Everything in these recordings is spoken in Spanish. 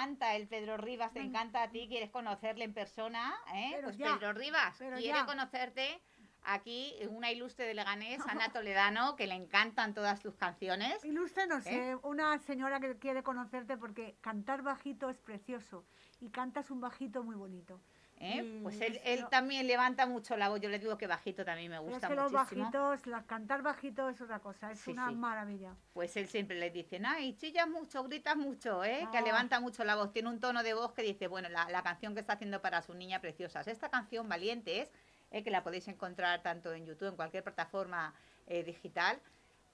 encanta el Pedro Rivas, te encanta a ti, quieres conocerle en persona, ¿eh? Pero pues ya, Pedro Rivas pero quiere ya. conocerte. Aquí una ilustre de Leganés, Ana Toledano, que le encantan todas tus canciones. Ilustre, no sé, ¿Eh? una señora que quiere conocerte porque cantar bajito es precioso y cantas un bajito muy bonito. ¿Eh? Y Pues él, él no- también levanta mucho la voz. Yo le digo que bajito también me Pero es gusta que los muchísimo. bajitos, la- cantar bajito es otra cosa, es Sí, una sí. maravilla. Pues él siempre le dice, ay, chillas mucho, gritas mucho, ¿eh? que No. levanta mucho la voz. Tiene un tono de voz que dice, bueno, la, la canción que está haciendo para su niña preciosa. Esta canción, Valientes, eh, que la podéis encontrar tanto en YouTube, en cualquier plataforma eh, digital,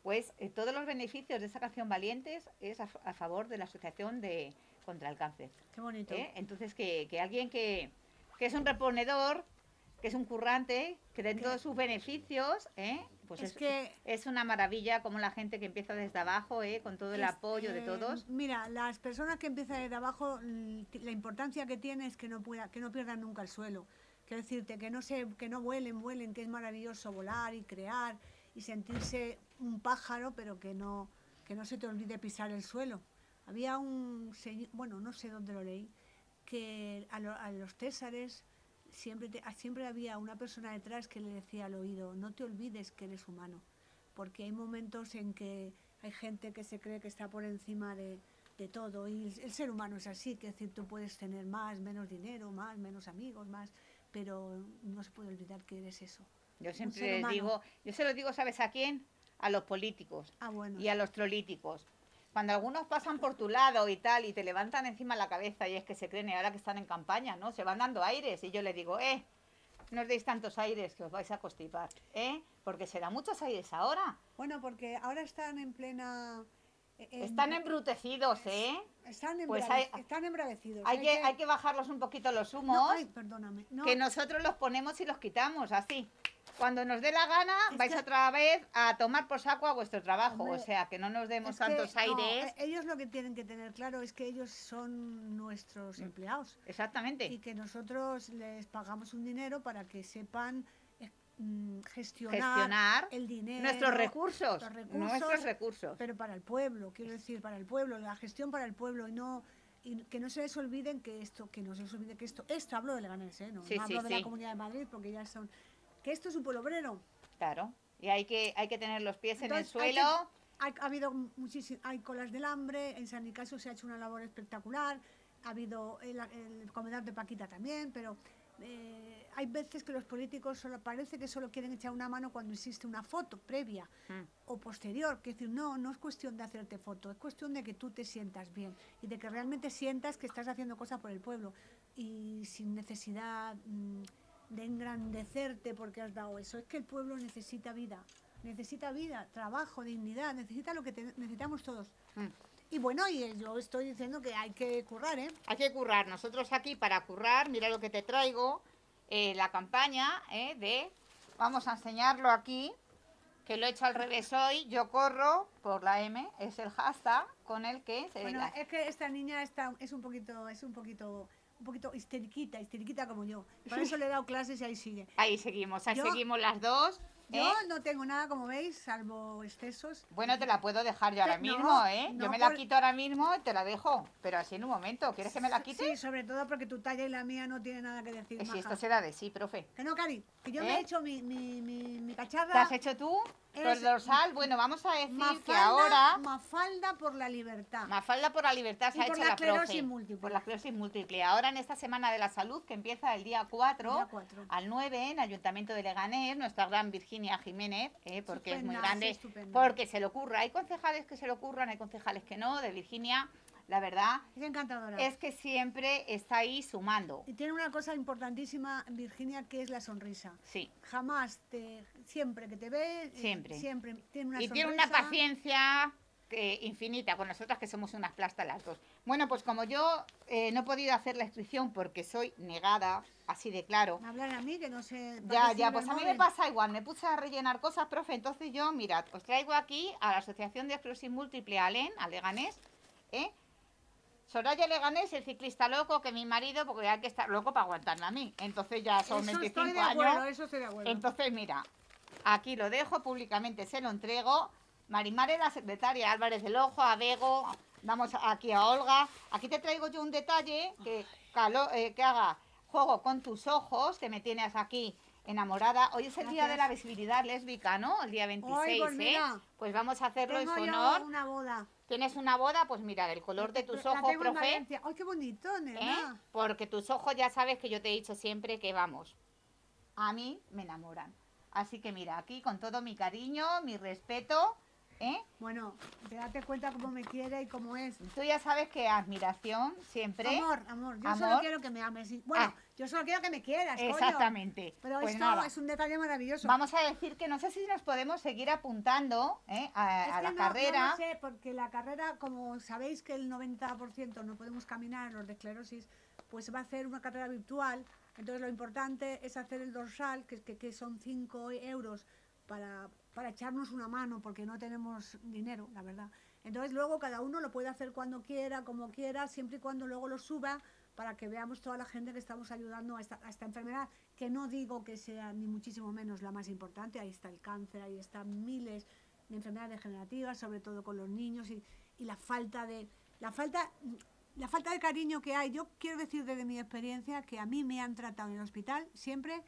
pues eh, todos los beneficios de esa canción Valientes es a, favor de la Asociación de contra el Cáncer. Qué bonito. Entonces, que, que alguien que, que es un reponedor, que es un currante, que dentro de sus beneficios, ¿eh? pues Es es, que- es una maravilla como la gente que empieza desde abajo, ¿eh? con todo el Es- apoyo de eh, todos. Mira, las personas que empiezan desde abajo, mm, la importancia que tiene es que no, pueda, que no pierdan nunca el suelo. Quiero decirte, que no, se, que no vuelen, vuelen, que es maravilloso volar y crear y sentirse un pájaro, pero que no, que no se te olvide pisar el suelo. Había un señor, bueno, no sé dónde lo leí, que a, lo- a los césares siempre, te- siempre había una persona detrás que le decía al oído, no te olvides que eres humano, porque hay momentos en que hay gente que se cree que está por encima de, de todo y el, el ser humano es así, que es decir, tú puedes tener más, menos dinero, más, menos amigos, más, pero no se puede olvidar que eres eso. Yo siempre digo, yo se lo digo, ¿sabes a quién? A los políticos Ah, bueno. y a los trolíticos. Cuando algunos pasan por tu lado y tal y te levantan encima la cabeza y es que se creen y ahora que están en campaña, ¿no? Se van dando aires y yo les digo, eh, no os deis tantos aires que os vais a constipar, ¿eh? Porque se dan muchos aires ahora. Bueno, porque ahora están en plena... en- Están embrutecidos, ¿eh? Están, pues embrave- hay- están embravecidos. Hay que, hay que bajarlos un poquito los humos, No, ay, perdóname. No, que nosotros los ponemos y los quitamos, así. Cuando nos dé la gana, Es vais que- otra vez a tomar por saco a vuestro trabajo. Hombre, o sea, que no nos demos que, tantos no, aires. ellos lo que tienen que tener claro es que ellos son nuestros empleados Exactamente. y que nosotros les pagamos un dinero para que sepan eh, mm, gestionar, Gestionar el dinero, nuestros recursos, los recursos, nuestros recursos. pero para el pueblo, quiero decir, para el pueblo, la gestión para el pueblo y no y que no se les olviden que esto, que no se les olvide que esto, esto hablo de Leganés, ¿eh? no, Sí, no sí, hablo de la. Comunidad de Madrid porque ya son, que esto es un pueblo obrero. Claro. Y hay que, hay que tener los pies Entonces, en el que- suelo. hay- ha habido muchísimas, hay colas del hambre, en San Nicasio se ha hecho una labor espectacular, ha habido el, el comedor de Paquita también, pero eh, hay veces que los políticos solo parece que solo quieren echar una mano cuando existe una foto previa Mm. o posterior, que es decir, no, no es cuestión de hacerte foto, es cuestión de que tú te sientas bien y de que realmente sientas que estás haciendo cosas por el pueblo y sin necesidad mm, de engrandecerte porque has dado eso. Es que el pueblo necesita vida, necesita vida, trabajo, dignidad, necesita lo que te- necesitamos todos. Mm. Y bueno, y eh, yo estoy diciendo que hay que currar, ¿eh? Hay que currar. Nosotros aquí para currar, mira lo que te traigo, eh, la campaña eh, de, vamos a enseñarlo aquí, que lo he hecho al revés hoy, yo corro por la M, es el hashtag con el que se... Bueno, la- es que esta niña está, es un poquito, es un poquito, un poquito histeriquita, histeriquita como yo. Por eso le he dado clases y ahí sigue. Ahí seguimos, ahí Yo- seguimos las dos. Yo ¿eh? no tengo nada, como veis, salvo excesos. Bueno, te la puedo dejar yo ahora mismo, no, ¿eh? Yo me la por- quito ahora mismo y te la dejo, pero así en un momento. ¿Quieres que me la quite? Sí, sobre todo porque tu talla y la mía no tienen nada que decir. Eh, si maja. esto será de sí, profe. Que no, Cari, que yo me ¿Eh? he hecho mi, mi, mi, mi ¿Te cacharra. has hecho tú? Es- El dorsal, bueno, vamos a decir que ahora... Mafalda por la libertad. Mafalda por la libertad se Y ha por hecho la la, esclerosis múltiple. Por la esclerosis múltiple. Ahora en esta Semana de la Salud, que empieza el día 4, El día 4. al 9, en Ayuntamiento de Leganés, nuestra gran Virginia Jiménez, eh, porque es muy grande, sí, porque se le ocurra. Hay concejales que se le ocurran, hay concejales que no. De Virginia, la verdad, Es encantadora. es que siempre está ahí sumando. Y tiene una cosa importantísima, Virginia, que es la sonrisa. Sí. Jamás, te, siempre que te ve, eh, Siempre. siempre tiene una y sonrisa. tiene una paciencia que- infinita con nosotras que somos unas plastas las dos. Bueno, pues como yo eh, no he podido hacer la inscripción porque soy negada, así de claro. Me hablan a mí que no sé. Ya, ya, pues a mí me pasa igual, me puse a rellenar cosas, profe, entonces yo, mirad, os traigo aquí a la Asociación de Esclerosis Múltiple Alén, a Leganés, ¿eh? Soraya Leganés, el ciclista loco, que mi marido, porque hay que estar loco para aguantarme a mí, entonces ya son Eso 25 estoy de años. acuerdo, eso estoy de acuerdo. Entonces, mira, aquí lo dejo, públicamente se lo entrego. Marimare, la secretaria, Álvarez del Ojo, Abego, Vamos aquí a Olga. Aquí te traigo yo un detalle que, calo- eh, que haga juego con tus ojos, que me tienes aquí enamorada. Hoy es el día de la visibilidad lésbica, ¿no? El día 26, pues ¿eh? Pues vamos a hacerlo en Tengo su yo honor. una boda. Tienes una boda, pues mira, del color de tus La ojos, profe. ¡Ay, qué bonito, ¿eh? nena! Porque tus ojos ya sabes que yo te he dicho siempre que vamos, a mí me enamoran. Así que mira, aquí con todo mi cariño, mi respeto, ¿eh? Bueno, te date cuenta cómo me quiere y cómo es. Tú ya sabes que admiración siempre. Amor, amor, yo Amor. solo quiero que me ames. Bueno, Ah. Yo solo quiero que me quieras, coño. Exactamente. Pero Pues esto nada, es un detalle maravilloso. Vamos a decir que no sé si nos podemos seguir apuntando ¿eh? a, Es a que la no- carrera. No sé, porque la carrera, como sabéis que el 90% no podemos caminar, los de esclerosis, pues va a hacer una carrera virtual. Entonces lo importante es hacer el dorsal, que, que, que son 5 euros para, para echarnos una mano, porque no tenemos dinero, la verdad. Entonces luego cada uno lo puede hacer cuando quiera, como quiera, siempre y cuando luego lo suba para que veamos toda la gente que estamos ayudando a esta, a esta enfermedad, que no digo que sea ni muchísimo menos la más importante, ahí está el cáncer, ahí están miles de enfermedades degenerativas, sobre todo con los niños y, y la falta de la falta la falta de cariño que hay. Yo quiero decir desde mi experiencia que a mí me han tratado en el hospital siempre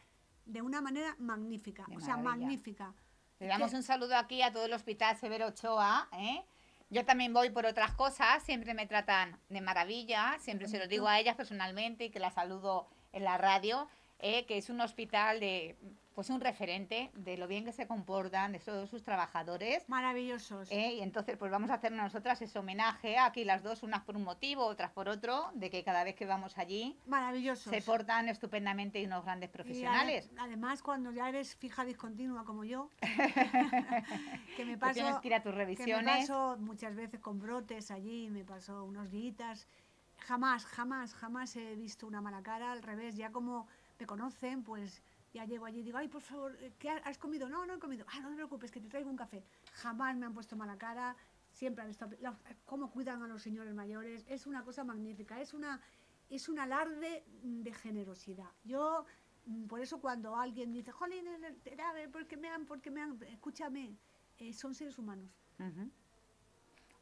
de una manera magnífica, De o sea, magnífica. Le damos que- un saludo aquí a todo el Hospital Severo Ochoa. ¿eh? Yo también voy por otras cosas, siempre me tratan de maravilla, siempre se lo digo a ellas personalmente y que las saludo en la radio, ¿eh? que es un hospital de, pues un referente de lo bien que se comportan, de todos sus trabajadores. Maravillosos. ¿eh? Y entonces, pues vamos a hacer nosotras ese homenaje, aquí las dos, unas por un motivo, otras por otro, de que cada vez que vamos allí Maravillosos. se portan estupendamente y unos grandes profesionales. ade- además, cuando ya eres fija discontinua como yo, que me paso, tienes que ir a tus que me revisiones. paso muchas veces con brotes allí, me paso unos días. Jamás, jamás, jamás he visto una mala cara. Al revés, ya como me conocen, pues ya llego allí y digo, ay, por favor, eh, ¿qué ha- has comido? No, no he comido. Ah, no te preocupes, que te traigo un café. Jamás me han puesto mala cara. Siempre han estado... cómo cuidan a los señores mayores. Es una cosa magnífica. Es una es un alarde de generosidad. Yo, mm, por eso cuando alguien dice, jolín, el- el- era, ¿por qué me han, por qué me han? Escúchame, eh, son seres humanos.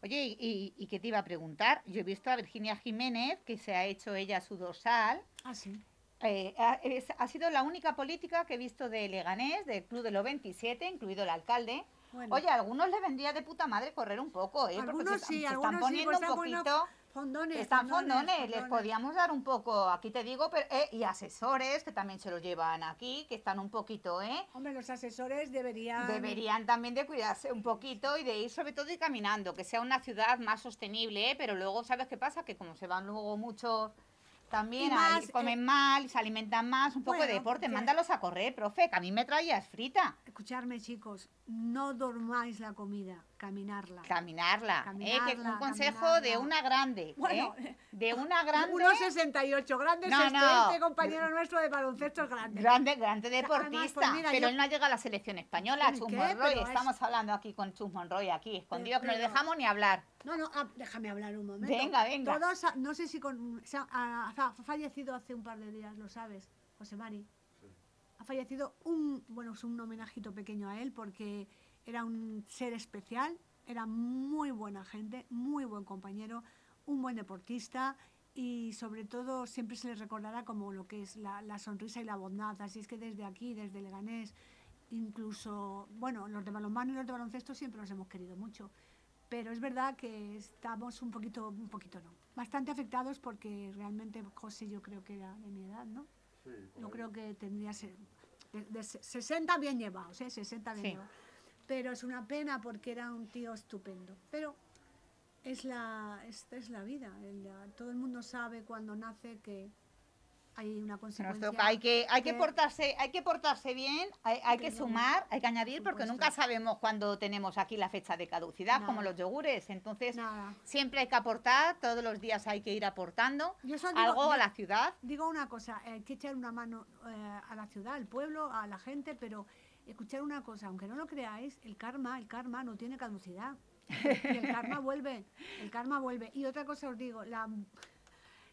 Oye, y, y- y qué te iba a preguntar? Yo he visto a Virginia Jiménez, que se ha hecho ella su dorsal. Ah, sí. Eh, ha, es- ha sido la única política que he visto de Leganés, del Club de los 27, incluido el alcalde. Bueno, Oye, a algunos les vendría de puta madre correr un poco, ¿eh? Porque se, sí, se algunos están sí, poniendo pues un están poquito... fondones. Están fondones, les fondones. podíamos dar un poco, aquí te digo, pero, eh, y asesores que también se lo llevan aquí, que están un poquito, ¿eh? Hombre, los asesores deberían... Deberían también de cuidarse un poquito y de ir sobre todo y caminando, que sea una ciudad más sostenible, ¿eh? pero luego, ¿sabes qué pasa? Que como se van luego muchos también, Y ahí más, comen eh, mal, se alimentan más, un poco de deporte, mándalos a correr, profe, que a mí me traías frita, Escucharme, chicos, no dormáis la comida, caminarla. caminarla, ¿eh? que es un Caminarla, consejo de caminarla. una grande, ¿eh? Bueno, de una grande, 1,68, grande No, es este, no. este compañero nuestro de baloncesto es grande. grande, grande Además, deportista, pues mira, pero yo- él no ha llegado a la selección española. Chus. Monroy, Pero es- estamos hablando aquí con Chus Monroy, aquí escondido, que no le pero- dejamos ni hablar. No, no, ah, déjame hablar un momento. Venga, venga. Todos, ha- no sé si con, ha- ha fallecido hace un par de días, lo sabes, José Mari. Fallecido un, bueno, es un homenajito pequeño a él porque era un ser especial, era muy buena gente, muy buen compañero, un buen deportista y sobre todo siempre se le recordará como lo que es la, la sonrisa y la bondad. Así es que desde aquí, desde Leganés, incluso, bueno, los de balonmano y los de baloncesto siempre los hemos querido mucho pero es verdad que estamos un poquito, un poquito no, bastante afectados porque realmente José yo creo que era de mi edad, ¿no? Sí, Yo creo que tendría se- de, de se- 60 bien llevados, ¿eh? 60 bien Sí. llevados. Pero es una pena porque era un tío estupendo. Pero es la, es la vida. el- todo el mundo sabe cuando nace que hay una consecuencia. toca, hay que, hay que que- portarse, hay que portarse bien, hay, hay que sumar, hay que añadir, porque supuesto. nunca sabemos cuándo tenemos aquí la fecha de caducidad, como los yogures. Entonces, Nada. siempre hay que aportar, todos los días hay que ir aportando Yo digo- algo a la ciudad. Digo una cosa, hay que echar una mano eh, a la ciudad, al pueblo, a la gente, pero escuchar una cosa, aunque no lo creáis, el karma, el karma no tiene caducidad. Y el karma vuelve, el karma vuelve. Y otra cosa os digo, la-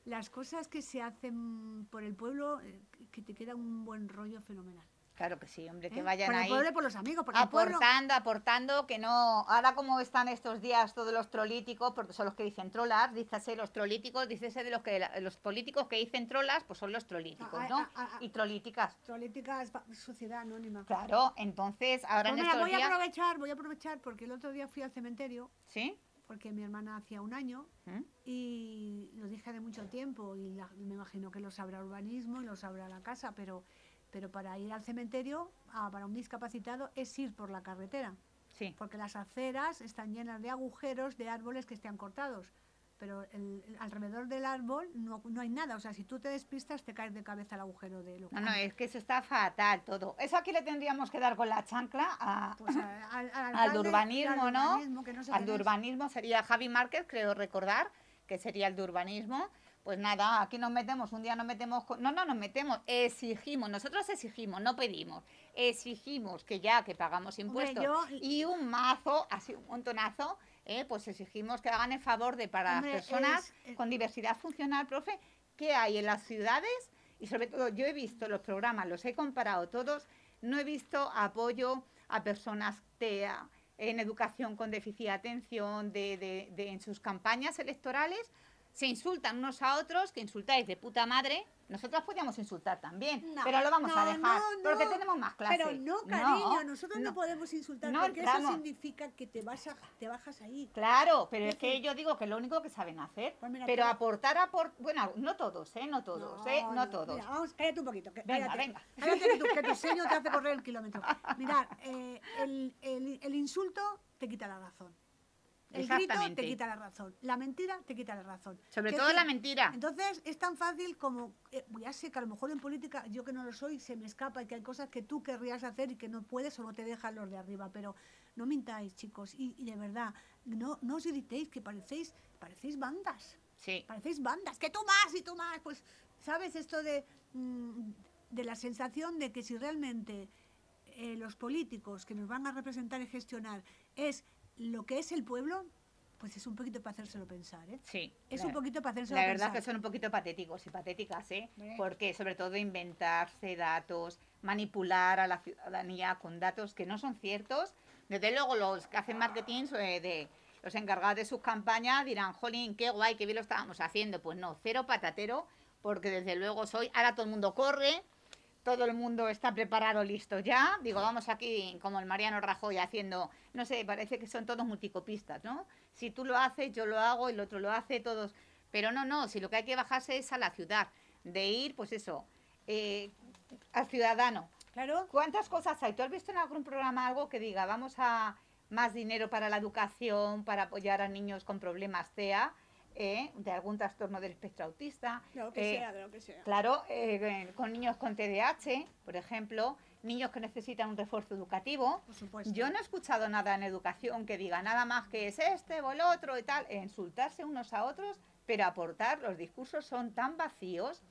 las cosas que se hacen por el pueblo, eh, que te queda un buen rollo fenomenal. Claro que sí, hombre, que ¿eh? vayan por el ahí. pueblo y por los amigos, porque el pueblo... aportando, aportando, que no. Ahora, como están estos días todos los trolíticos, porque son los que dicen trolas, dícese los trolíticos, dícese de los que los políticos que dicen trolas, pues son los trolíticos, Ah, ¿no? ah, ah. Y trolíticas. Trolítica es pa- sociedad anónima. Claro, entonces, ahora Pues en mira, estos voy a aprovechar, voy a aprovechar porque el otro día fui al cementerio ¿Sí? Porque mi hermana hacía un año ¿Mm? y lo dije de mucho tiempo y la- me imagino que lo sabrá urbanismo y lo sabrá la casa, pero, pero para ir al cementerio, para un discapacitado, es ir por la carretera, Sí. porque las aceras están llenas de agujeros de árboles que estén cortados. Pero el- el- alrededor del árbol no, no hay nada. O sea, si tú te despistas, te caes de cabeza al agujero de lo No, no, es que eso está fatal todo. Eso aquí le tendríamos que dar con la chancla a, Pues a- al, al al urbanismo, al ¿no? urbanismo, que no sé al es. urbanismo sería Javi Márquez, creo recordar, que sería el de urbanismo. Pues nada, aquí nos metemos, un día nos metemos, con- no, no nos metemos, exigimos, nosotros exigimos, no pedimos, exigimos que ya que pagamos Hombre, impuestos yo- y un mazo, así un montonazo, eh, pues exigimos que hagan el favor de para Hombre, las personas es- es- con diversidad funcional, profe, que hay en las ciudades y sobre todo yo he visto los programas, los he comparado todos, no he visto apoyo a personas TEA en educación con déficit de atención, de, de- de- en sus campañas electorales, se insultan unos a otros, que insultáis de puta madre. Nosotras podíamos insultar también, No, pero lo vamos a dejar, no, porque tenemos más clase. Pero no, cariño, nosotros no, podemos insultar porque eso significa que te vas a, te bajas ahí. Claro, pero es Es que que- yo digo que lo único que saben hacer, Pues mira, pero aportar, aport bueno, no todos, ¿eh? No todos, ¿eh? No, todos. Mira, vamos, cállate un poquito. que- Venga, cállate, venga. Cállate que tu, que tu sueño te hace correr el kilómetro. Mirad, eh, el, el- el insulto te quita la razón. El grito te quita la razón. La mentira te quita la razón. Sobre todo la mentira. Entonces es tan fácil como, eh, ya sé que a lo mejor en política, yo que no lo soy, se me escapa y que hay cosas que tú querrías hacer y que no puedes o no te dejan los de arriba, pero no mintáis, chicos, y, y de verdad, no, no os gritéis, que parecéis, parecéis bandas, Sí. parecéis bandas, que tú más y tú más, pues, ¿sabes? Esto de, mm, de la sensación de que si realmente eh, los políticos que nos van a representar y gestionar es lo que es el pueblo, pues es un poquito para hacérselo pensar, ¿eh? Sí. Es la- un poquito para hacérselo La verdad pensar. que son un poquito patéticos y patéticas, ¿eh? Porque sobre todo inventarse datos, manipular a la ciudadanía con datos que no son ciertos. Desde luego los que hacen marketing eh, de los encargados de sus campañas dirán, jolín, qué guay, qué bien lo estábamos haciendo. Pues no, cero patatero, porque desde luego soy, ahora todo el mundo corre, todo el mundo está preparado, listo ya. Digo, vamos aquí como el Mariano Rajoy haciendo, no sé, parece que son todos multicopistas, ¿no? Si tú lo haces, yo lo hago, el otro lo hace, todos. Pero no, no, si lo que hay que bajarse es a la ciudad, de ir, pues eso, eh, al ciudadano. Claro. ¿Cuántas cosas hay? ¿Tú has visto en algún programa algo que diga, vamos a más dinero para la educación, para apoyar a niños con problemas TEA, eh, de algún trastorno del espectro autista? Lo que eh, sea, de lo que sea. Claro, eh, con niños con TDAH, por ejemplo, niños que necesitan un refuerzo educativo. Por supuesto. Yo no he escuchado nada en educación que diga nada más que es este o el otro y tal, insultarse unos a otros, pero aportar, los discursos son tan vacíos,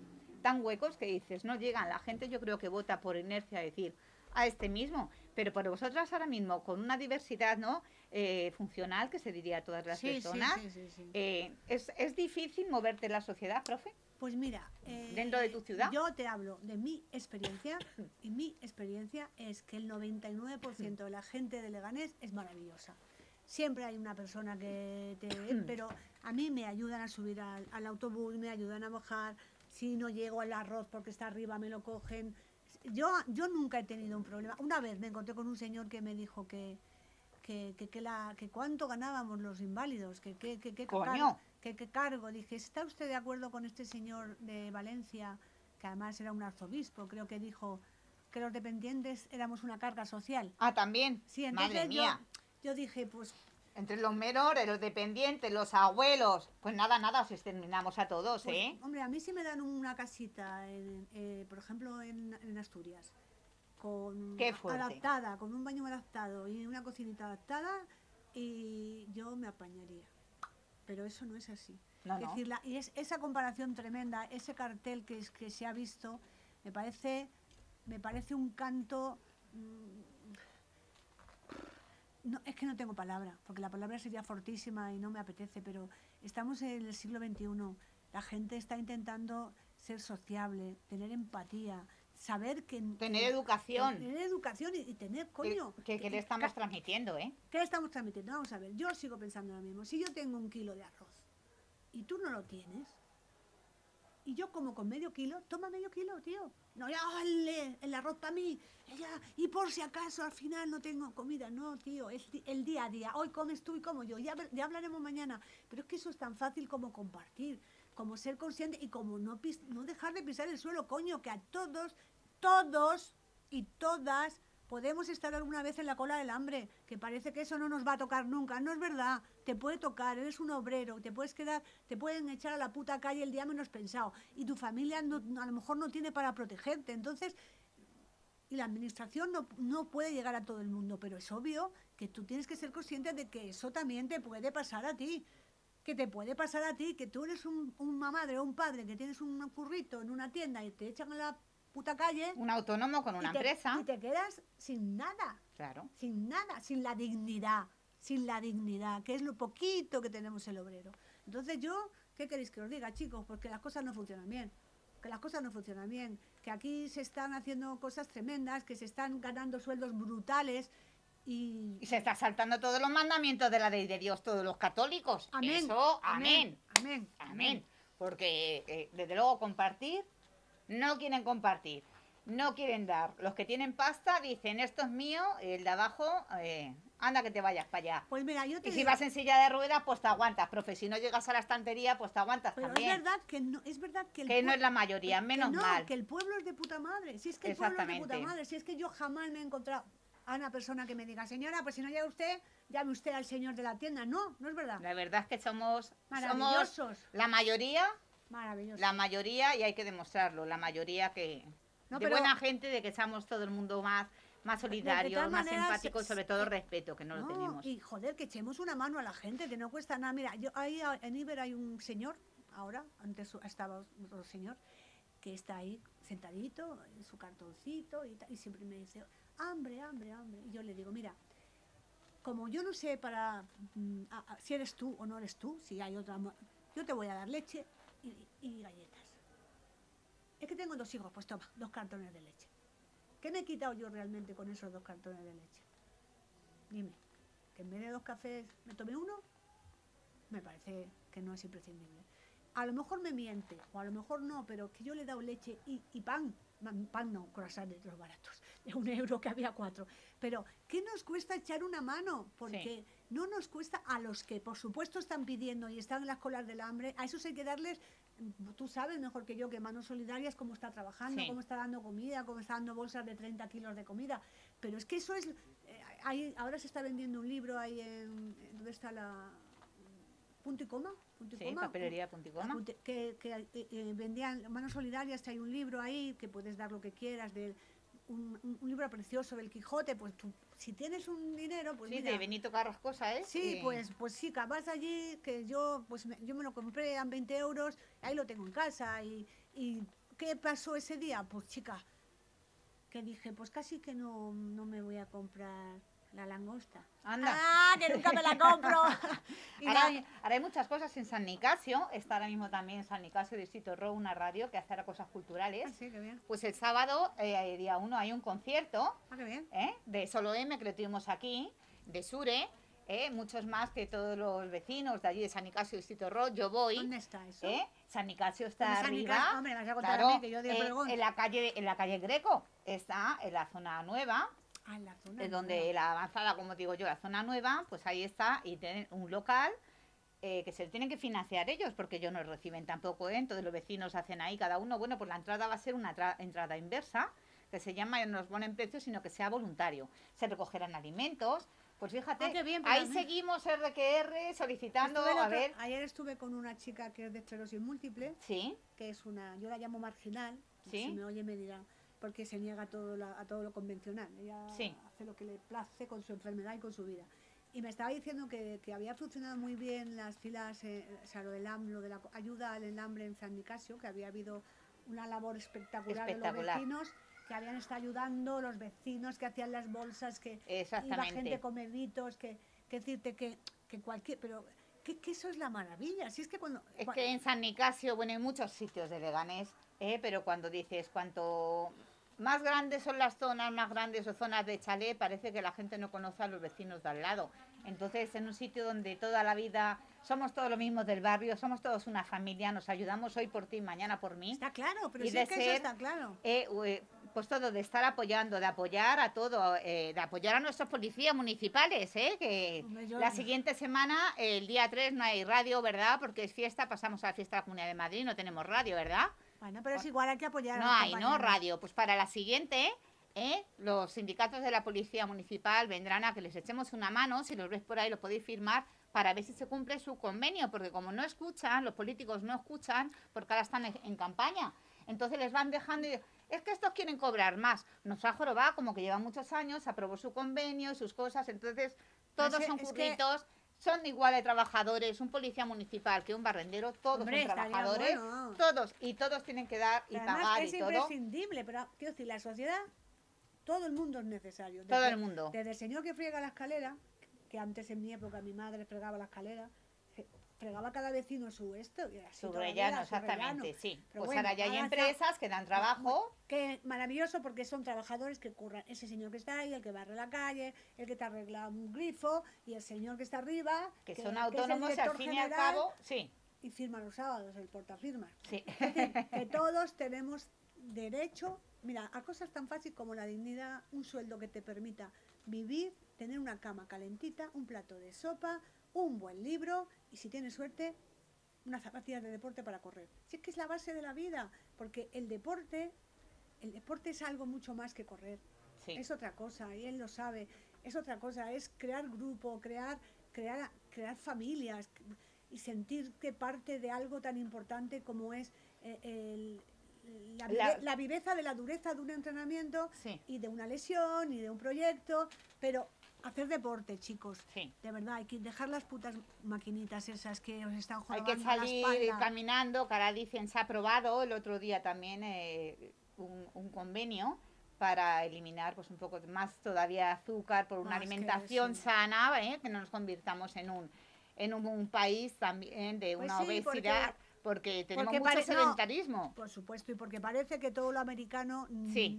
tan huecos que dices, no llegan. La gente yo creo que vota por inercia a decir a este mismo, pero por vosotras ahora mismo, con una diversidad ¿no? Eh, funcional, que se diría a todas las Sí, personas, sí, sí, sí. eh, ¿es, ¿es difícil moverte en la sociedad, profe? Pues mira, eh, ¿Dentro de tu ciudad? Yo te hablo de mi experiencia y mi experiencia es que el 99% de la gente de Leganés es maravillosa. Siempre hay una persona que te... pero a mí me ayudan a subir al, al autobús, me ayudan a bajar. Si no llego al arroz porque está arriba, me lo cogen. Yo, yo nunca he tenido un problema. Una vez me encontré con un señor que me dijo que, que, que, que la, que cuánto ganábamos los inválidos, que, que, que, que, que cargo. Dije, ¿está usted de acuerdo con este señor de Valencia, que además era un arzobispo, creo que dijo que los dependientes éramos una carga social? Ah, también. Sí, entonces Madre yo, mía. yo dije, pues Entre los menores, los dependientes, los abuelos. Pues nada, nada, os exterminamos a todos, Pues, ¿eh? Hombre, a mí sí me dan una casita, en- eh, por ejemplo, en, en Asturias, con adaptada, con un baño adaptado y una cocinita adaptada, y yo me apañaría. Pero eso no es así. No, es no. decir, la- y es esa comparación tremenda, ese cartel que, es, que se ha visto, me parece, me parece un canto. mm, no, es que no tengo palabra, porque la palabra sería fortísima y no me apetece, pero estamos en el siglo XXI. La gente está intentando ser sociable, tener empatía, saber que... Tener que- educación. Tener educación y, y tener, coño... que- que le estamos transmitiendo, ¿eh? ¿Qué le estamos transmitiendo? Vamos a ver, yo sigo pensando ahora mismo. Si yo tengo un kilo de arroz y tú no lo tienes, y yo como con medio kilo, toma medio kilo, tío. No, ya, ole, el arroz para mí. ya, y por si acaso al final no tengo comida. No, tío, es el día a día. Hoy comes tú y como yo. Ya, ya hablaremos mañana. Pero es que eso es tan fácil como compartir, como ser consciente y como no, pis- no dejar de pisar el suelo, coño, que a todos, todos y todas podemos estar alguna vez en la cola del hambre, que parece que eso no nos va a tocar nunca. No es verdad, te puede tocar, eres un obrero, te puedes quedar, te pueden echar a la puta calle el día menos pensado y tu familia a lo mejor no tiene para protegerte. Entonces, y la administración no, no puede llegar a todo el mundo, pero es obvio que tú tienes que ser consciente de que eso también te puede pasar a ti. Que te puede pasar a ti, que tú eres un, una madre o un padre que tienes un currito en una tienda y te echan a la puta calle. Un autónomo con una y te, empresa. Y te quedas sin nada, Claro. sin nada, sin la dignidad, sin la dignidad, que es lo poquito que tenemos el obrero. Entonces yo, ¿qué queréis que os diga, chicos? Porque las cosas no funcionan bien. Que las cosas no funcionan bien. Que aquí se están haciendo cosas tremendas, que se están ganando sueldos brutales y... Y se está saltando todos los mandamientos de la ley de Dios, todos los católicos. Amén. Eso, amén. Amén. Amén. Porque, eh, desde luego, compartir, no quieren compartir. No quieren dar. Los que tienen pasta dicen, esto es mío, el de abajo, eh, anda que te vayas para allá. Pues mira, yo te Y si digo- vas en silla de ruedas, pues te aguantas, profe. Si no llegas a la estantería, pues te aguantas Pero es verdad que no, es verdad que el Que no es la mayoría, que menos no, mal. que el pueblo es de puta madre. Si es que el pueblo es de puta madre, si es que yo jamás me he encontrado a una persona que me diga, señora, pues si no llega usted, llame usted al señor de la tienda. No, no es verdad. La verdad es que somos, somos la mayoría, La mayoría, y hay que demostrarlo, la mayoría que... No, de pero- buena gente, de que seamos todo el mundo más, más solidario, todas más maneras, empático, y se- sobre todo respeto, que no, lo tenemos. Y joder, que echemos una mano a la gente, que no cuesta nada. Mira, yo ahí en Iber hay un señor, ahora, antes estaba otro señor, que está ahí sentadito en su cartoncito y, y siempre me dice, hambre, hambre, hambre. Y yo le digo, mira, como yo no sé para mm, a- a- si eres tú o no eres tú, si hay otra, yo te voy a dar leche y, galletas. Es que tengo dos hijos, pues toma, dos cartones de leche. ¿Qué me he quitado yo realmente con esos dos cartones de leche? Dime, que en vez de dos cafés me tome uno, me parece que no es imprescindible. A lo mejor me miente, o a lo mejor no, pero que yo le he dado leche y, y pan, pan no, croissant de los baratos, un euro que había cuatro. Pero, ¿qué nos cuesta echar una mano? Porque no nos cuesta a los que, por supuesto, están pidiendo y están en las colas del hambre, a esos hay que darles, mm, tú sabes mejor que yo que Manos Solidarias, cómo está trabajando, Sí. cómo está dando comida, cómo está dando bolsas de 30 kilos de comida. Pero es que eso es... eh, hay- ahora se está vendiendo un libro ahí en... ¿Dónde está la...? Punto y coma. Punto y Sí, coma. papelería punticoma. Apunte- que, que, eh, eh, vendían manos solidarias hay un libro ahí que puedes dar lo que quieras de un, un- un libro precioso del Quijote pues tú, si tienes un dinero pues Sí, mira, de Benito Carrascosa, ¿eh? sí pues pues sí vas allí que yo pues me, yo me lo compré a 20 euros ahí lo tengo en casa y, y qué pasó ese día pues chica que dije pues casi que no, no me voy a comprar la langosta Anda. ah que nunca me la compro Ahora, hay- ahora hay muchas cosas en San Nicasio, está ahora mismo también en San Nicasio Distrito Ro, una radio que hace ahora cosas culturales. Ah, sí, qué bien Pues el sábado, eh, día 1, hay un concierto ah, qué bien ¿eh? de Solo M que lo tuvimos aquí, de Sure, ¿eh? muchos más que todos los vecinos de allí de San Nicasio Distrito Ro. Yo voy. ¿dónde está eso? ¿eh? San Nicasio está ¿Dónde San arriba. Nicasio? Hombre, me vas a contar a claro, mí, que yo de eh, Obregón. en la calle en la calle Greco está en la zona nueva Ah, en la zona es donde nueva. la avanzada como digo yo la zona nueva pues ahí está y tienen un local eh, que se tienen que financiar ellos porque ellos no reciben tampoco ¿eh? entonces los vecinos hacen ahí cada uno bueno pues la entrada va a ser una tra- entrada inversa que se llama no nos ponen precios sino que sea voluntario se recogerán alimentos pues fíjate Ah, bien, ahí mí- seguimos RQR solicitando Estuve a otro- ver Ayer estuve con una chica que es de esclerosis múltiple, sí que es una, yo la llamo marginal, Sí. si me oye me dirá, porque se niega a todo, la- a todo lo convencional. Ella Sí. hace lo que le place con su enfermedad y con su vida. Y me estaba diciendo que, que había funcionado muy bien las filas, eh, o sea, lo del ham- lo de la ayuda al hambre en San Nicasio, que había habido una labor espectacular, de Espectacular. los vecinos, que habían estado ayudando, los vecinos que hacían las bolsas, que iba gente comeditos, que, que decirte que, que cualquier, pero que, que eso es la maravilla. Si es que cuando Es que en San Nicasio, bueno, hay muchos sitios de veganes, ¿eh? pero cuando dices cuánto más grandes son las zonas, más grandes o zonas de chalet, parece que la gente no conoce a los vecinos de al lado. Entonces, en un sitio donde toda la vida somos todos los mismos del barrio, somos todos una familia, nos ayudamos hoy por ti, mañana por mí. Está claro, pero Y sí de que eso ser, está claro. Eh, eh, pues todo, de estar apoyando, de apoyar a todo, eh, de apoyar a nuestros policías municipales, ¿eh? que la siguiente semana, el día 3, no hay radio, ¿verdad? Porque es fiesta, pasamos a la fiesta de la Comunidad de Madrid, no tenemos radio, ¿verdad? Bueno, pero es igual, hay que apoyar a No hay, ¿no? Radio. Pues para la siguiente, ¿eh? los sindicatos de la Policía Municipal vendrán a que les echemos una mano, si los ves por ahí lo podéis firmar, para ver si se cumple su convenio, porque como no escuchan, los políticos no escuchan, porque ahora están en, en campaña. Entonces les van dejando y es que estos quieren cobrar más. Nos ha jorobado como que lleva muchos años, aprobó su convenio, sus cosas, entonces todos Es- son que- curritos, son igual de trabajadores, un policía municipal que un barrendero, todos Hombre, son trabajadores, bueno. todos, y todos tienen que dar y además pagar es y todo. imprescindible, pero quiero decir, la sociedad, todo el mundo es necesario. Todo el mundo. Desde el señor que friega la escalera, que antes en mi época mi madre fregaba la escalera, fregaba cada vecino su esto. Y así Su rellano, vida, su exactamente, rellano. sí. Pero pues bueno, ahora ya hay empresas que dan trabajo. Que maravilloso porque son trabajadores que curran. Ese señor que está ahí, el que barre la calle, el que te arregla un grifo y el señor que está arriba. que son autónomos al fin y al cabo, sí, Y firma los sábados, el portafirmas. sí. que todos tenemos derecho, mira, a cosas tan fáciles como la dignidad, un sueldo que te permita vivir, tener una cama calentita, un plato de sopa, un buen libro y si tienes suerte, unas zapatillas de deporte para correr. Si es que es la base de la vida, porque el deporte, el deporte es algo mucho más que correr. sí. Es otra cosa, y él lo sabe. Es otra cosa, es crear grupo, crear, crear, crear familias y sentirte parte de algo tan importante como es eh, el- la, La- la viveza de la dureza de un entrenamiento Sí. y de una lesión y de un proyecto, pero hacer deporte, chicos. Sí. De verdad, hay que dejar las putas maquinitas esas que os están Hay jugando que salir la caminando, que ahora dicen, se ha aprobado el otro día también eh, un, un convenio para eliminar pues un poco más todavía azúcar por una Ah, que alimentación sí. sana, ¿eh? que no nos convirtamos en un en un, un país también de Pues una sí, obesidad, porque, tenemos porque mucho no. sedentarismo. Por supuesto, y porque parece que todo lo americano Sí.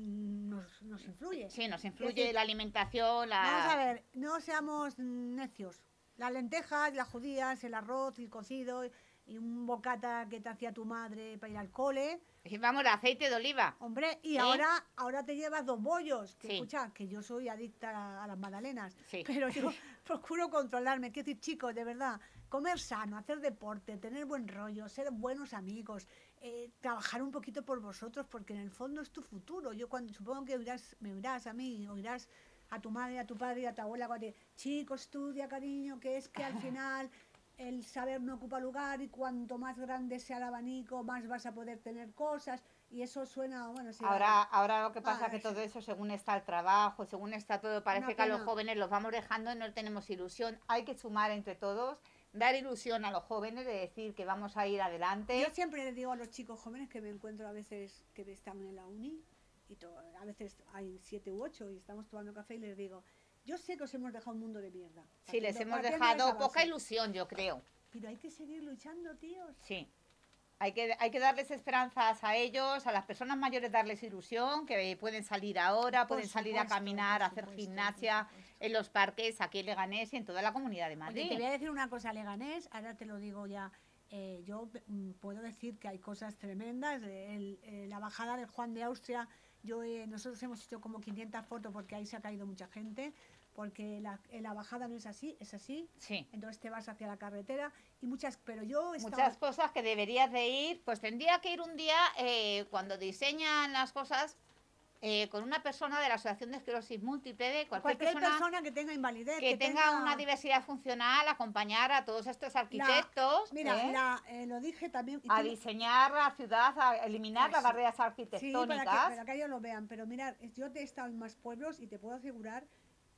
Nos, nos influye. Sí, nos influye decir, la alimentación, la... Vamos a ver, no seamos necios. Las lentejas, las judías, el arroz, el cocido y un bocata que te hacía tu madre para ir al cole. Y Vamos, el aceite de oliva. Hombre, y ¿Eh? ahora, ahora te llevas dos bollos. Que Sí. escucha, que yo soy adicta a, a las magdalenas. Sí. Pero yo procuro controlarme. Quiero decir, chicos, de verdad, comer sano, hacer deporte, tener buen rollo, ser buenos amigos, eh, trabajar un poquito por vosotros, porque en el fondo es tu futuro. Yo cuando supongo que oirás, me oirás a mí, oirás a tu madre, a tu padre a tu abuela cuando te chico, estudia, cariño, que es que al final el saber no ocupa lugar y cuanto más grande sea el abanico, más vas a poder tener cosas. Y eso suena, bueno, sí. Ahora, ahora lo que pasa es que todo eso, según está el trabajo, según está todo, parece que a los jóvenes los vamos dejando y no tenemos ilusión. Hay que sumar entre todos, dar ilusión a los jóvenes de decir que vamos a ir adelante. Yo siempre les digo a los chicos jóvenes que me encuentro a veces que están en la uni y a veces hay siete u ocho y estamos tomando café y les digo, yo sé que os hemos dejado un mundo de mierda. Sí, les hemos dejado poca ilusión, yo creo. Pero hay que seguir luchando, tíos. Sí. Hay que, hay que darles esperanzas a ellos, a las personas mayores darles ilusión, que pueden salir ahora, pueden salir a caminar, a hacer gimnasia. En los parques aquí en Leganés y en toda la comunidad de Oye, Madrid. te voy a decir una cosa, Leganés, ahora te lo digo ya. eh, yo mm, puedo decir que hay cosas tremendas. eh, el- eh, la bajada del Juan de Austria, yo eh, nosotros hemos hecho como 500 fotos porque ahí se ha caído mucha gente, porque la, eh, la bajada no es así, es así. Sí. Entonces te vas hacia la carretera y muchas, pero yo estaba, Muchas cosas que deberías de ir, pues tendría que ir un día eh, cuando diseñan las cosas eh, con una persona de la Asociación de Esclerosis Múltiple, de cualquier, cualquier persona, persona que tenga invalidez, que, tenga, una diversidad funcional, acompañar a todos estos arquitectos Mira, ¿eh? la, eh, lo dije también. a tú- diseñar la ciudad, a eliminar Pues las barreras Sí, para arquitectónicas. que, para que ellos lo vean. Pero mirad, es- yo he estado en más pueblos y te puedo asegurar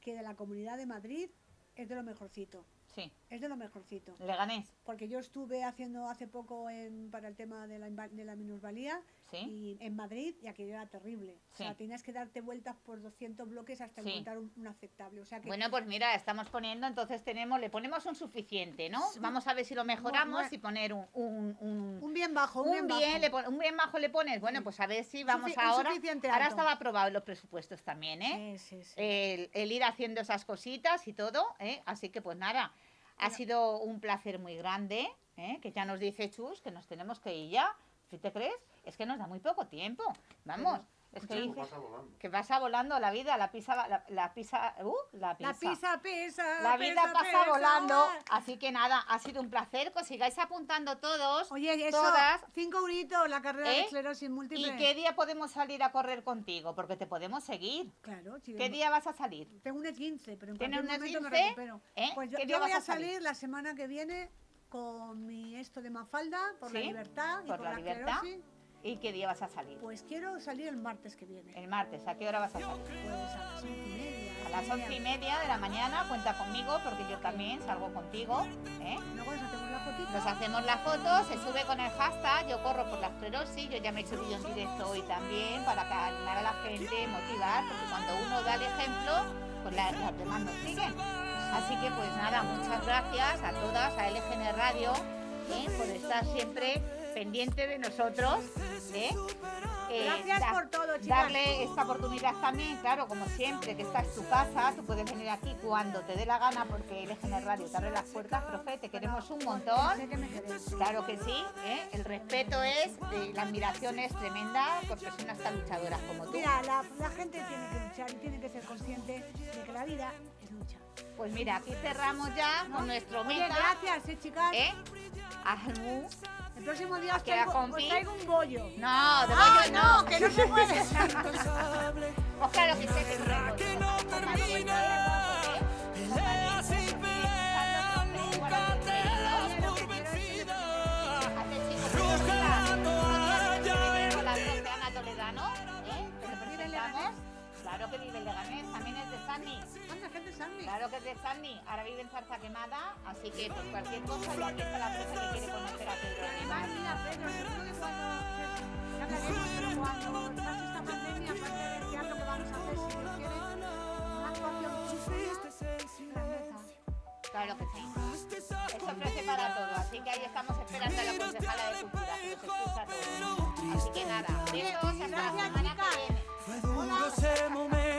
que de la comunidad de Madrid es de lo mejorcito. Sí, Es de lo mejorcito. Leganés. Porque yo estuve haciendo hace poco en- para el tema de la, de la minusvalía Sí. Y en Madrid, y aquello era terrible. O sea, Sí. tenías que darte vueltas por 200 bloques hasta Sí. encontrar un, un aceptable. O sea que Bueno, pues mira, estamos poniendo, entonces tenemos, le ponemos un suficiente, ¿no? Sí. Vamos a ver si lo mejoramos Bueno. y poner un, un, un- un bien bajo, un, bien, bien, bajo. le un bien bajo le pones. Bueno, Sí. pues a ver si vamos Sufi- un ahora. suficiente Ahora estaba aprobado los presupuestos también, ¿eh? Sí, sí, sí. El, el ir haciendo esas cositas y todo, ¿eh? Así que pues nada, ha sido un placer muy grande, ¿eh? Que ya nos dice Chus que nos tenemos que ir ya. ¿Sí te crees? Es que nos da muy poco tiempo. Vamos. Es que dice pasa volando. que pasa volando la vida, la pisa, la, la pisa, uh, la pisa. La pizza pesa. La vida pesa, pasa pesa. volando, así que nada, ha sido un placer que os sigáis apuntando todos. Oye, eso, todas. cinco euritos la carrera de ¿Eh? esclerosis múltiple. ¿Y qué día podemos salir a correr contigo? Porque te podemos seguir. Claro, si ¿Qué vemos- día vas a salir? Tengo un E15, pero en ¿Tienes cualquier momento me E15? recupero. ¿Eh? Pues yo, ¿Qué yo día voy vas a salir? salir la semana que viene con mi esto de Mafalda, por la ¿Sí? libertad y Por por, la la, libertad. esclerosis. ¿Y qué día vas a salir? Pues quiero salir el martes que viene. El martes, ¿a qué hora vas a salir? Pues a las once y media. A las once y media de la mañana, cuenta conmigo porque yo también salgo contigo. ¿eh? Luego nos hacemos la fotito. Nos hacemos la foto, se sube con el hashtag, yo corro por la esclerosis, yo ya me he hecho vídeo en directo hoy también para animar a la gente, motivar, porque cuando uno da el ejemplo, pues la- las demás nos siguen. Así que pues nada, muchas gracias a todas, a LGN Radio, ¿eh? por estar siempre pendiente de nosotros. ¿eh? Eh, Gracias da- por todo, chicas. Darle esta oportunidad también, claro, como siempre, que esta es tu casa, tú puedes venir aquí cuando te dé la gana porque LGN Radio te abre las puertas, profe, te queremos un montón. Claro que sí, ¿eh? el respeto es, eh, la admiración es tremenda por personas tan luchadoras como tú. Mira, la, la gente tiene que luchar y tiene que ser consciente de que la vida lucha. Pues mira, aquí cerramos ya con nuestro Oye, meta. gracias, eh, chicas. ¿eh? Almu. El próximo día os traigo, compi. os traigo un bollo. No, de Ah, bollo no. no, que no se puede. Pues claro que sé que no Claro que vive en Leganés, también es de Sanni. Anda, gente Sandy. Claro que es de Sanni, ahora vive en Zarza Quemada, así que pues cualquier cosa, y aquí está la profe que quiere conocer a Pedro Además, mira, Pedro, seguro que cuando ya hablaremos, pero cuando pase esta pandemia, aparte del teatro que vamos a hacer, si Dios quiere, una actuación chula, grandeza. Claro que sí. Eso ofrece para todo, así que ahí estamos esperando a la concejala de cultura, que nos escucha a todos. Así que nada, besos, hasta la semana con você momento